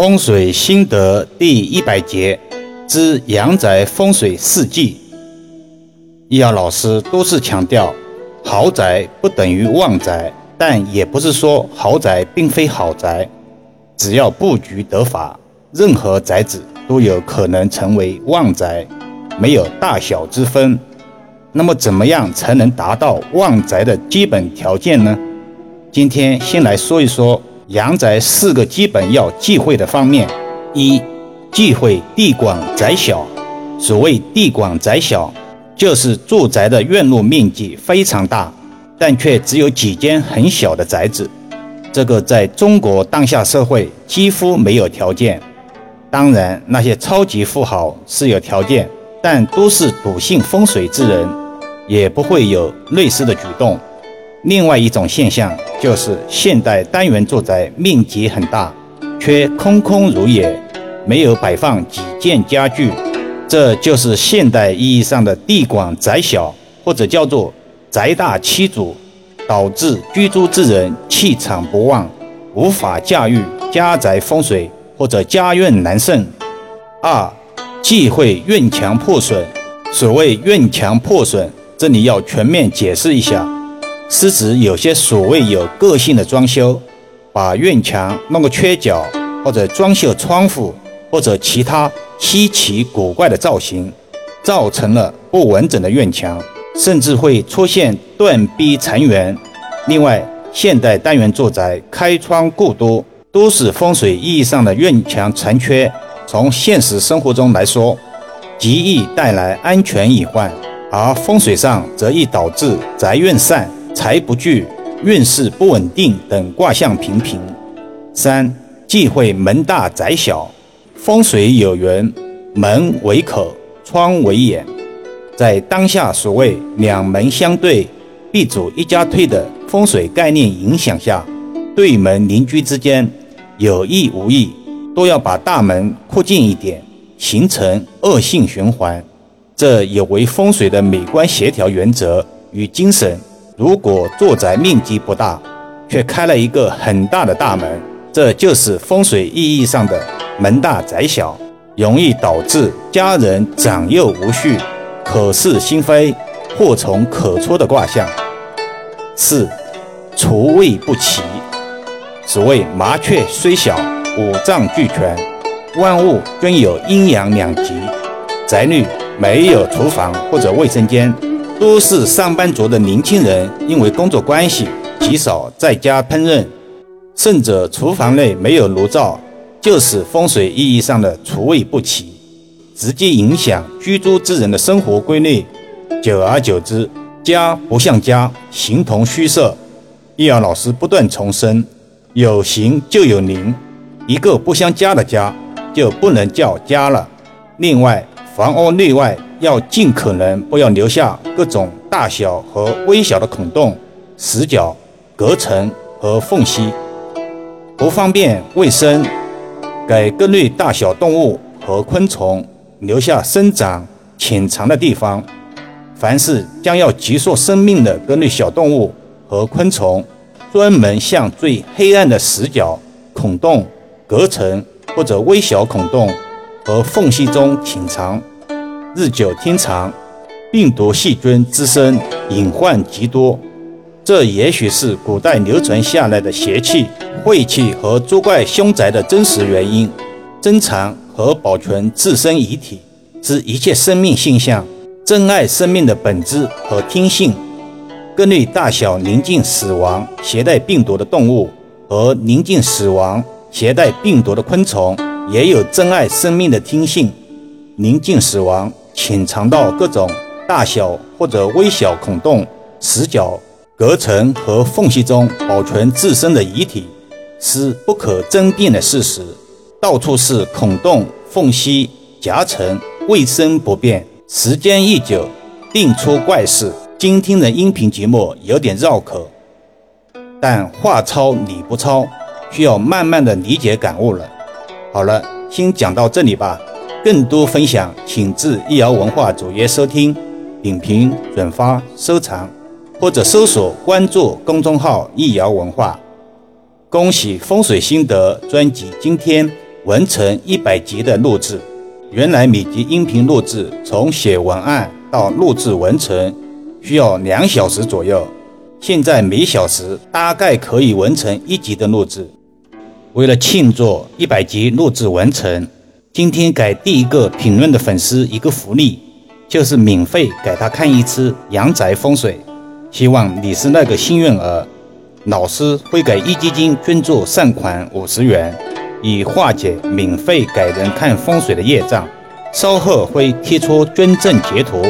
风水心得第一百节之阳宅风水四忌。易遥老师多次强调，豪宅不等于旺宅，但也不是说豪宅并非好宅。只要布局得法，任何宅子都有可能成为旺宅，没有大小之分。那么，怎么样才能达到旺宅的基本条件呢？今天先来说一说。阳宅四个基本要忌讳的方面：一、忌讳地广宅小。所谓地广宅小，就是住宅的院落面积非常大，但却只有几间很小的宅子。这个在中国当下社会几乎没有条件。当然，那些超级富豪是有条件，但都是笃信风水之人，也不会有类似的举动。另外一种现象就是现代单元住宅面积很大，却空空如也，没有摆放几件家具，这就是现代意义上的地广宅小，或者叫做宅大欺主，导致居住之人气场不旺，无法驾驭家宅风水，或者家院难胜。二，忌讳院墙破损。所谓院墙破损，这里要全面解释一下。是指有些所谓有个性的装修，把院墙弄个缺角，或者装修窗户，或者其他稀奇古怪的造型，造成了不完整的院墙，甚至会出现断壁残垣。另外，现代单元住宅开窗过多，都是风水意义上的院墙残缺。从现实生活中来说，极易带来安全隐患，而风水上则易导致宅院散。财不聚、运势不稳定等卦象频频。三、忌讳门大宅小。风水有缘，门为口，窗为眼。在当下所谓两门相对，必主一家退的风水概念影响下，对门邻居之间有意无意都要把大门扩进一点，形成恶性循环。这有违风水的美观协调原则与精神。如果住宅面积不大，却开了一个很大的大门，这就是风水意义上的门大宅小，容易导致家人长幼无序、可是心非、祸从可出的卦象。四，厨卫不齐。所谓麻雀虽小，五脏俱全，万物均有阴阳两极。宅内没有厨房或者卫生间。都是上班族的年轻人，因为工作关系极少在家烹饪，甚者厨房内没有炉灶，就是风水意义上的厨卫不齐，直接影响居住之人的生活规律。久而久之，家不像家，形同虚设。易遥老师不断重申：有形就有灵，一个不相家的家就不能叫家了。另外，房屋内外。要尽可能不要留下各种大小和微小的孔洞、死角、隔层和缝隙，不方便卫生。给各类大小动物和昆虫留下生长潜藏的地方。凡是将要结束生命的各类小动物和昆虫，专门向最黑暗的死角、孔洞、隔层或者微小孔洞和缝隙中潜藏。日久天长，病毒细菌滋生，隐患极多。这也许是古代流传下来的邪气、晦气和作怪凶宅的真实原因。珍藏和保存自身遗体之一切生命现象，珍爱生命的本质和天性。各类大小临近死亡、携带病毒的动物和临近死亡、携带病毒的昆虫，也有珍爱生命的天性。临近死亡。潜藏到各种大小或者微小孔洞、死角、隔层和缝隙中保存自身的遗体，是不可争辩的事实。到处是孔洞、缝隙、夹层，卫生不便，时间一久，定出怪事。今天的音频节目有点绕口，但话糙理不糙，需要慢慢的理解感悟了。好了，先讲到这里吧。更多分享，请至易瑶文化主页收听、点评、转发、收藏，或者搜索关注公众号“易瑶文化”。恭喜风水心得专辑今天完成一百集的录制。原来每集音频录制从写文案到录制完成需要两小时左右，现在每小时大概可以完成一集的录制。为了庆祝一百集录制完成，今天给第一个评论的粉丝一个福利，就是免费给他看一次阳宅风水。希望你是那个幸运儿，老师会给壹基金捐助善款五十元。以化解免费给人看风水的业障，稍后会贴出捐赠截图。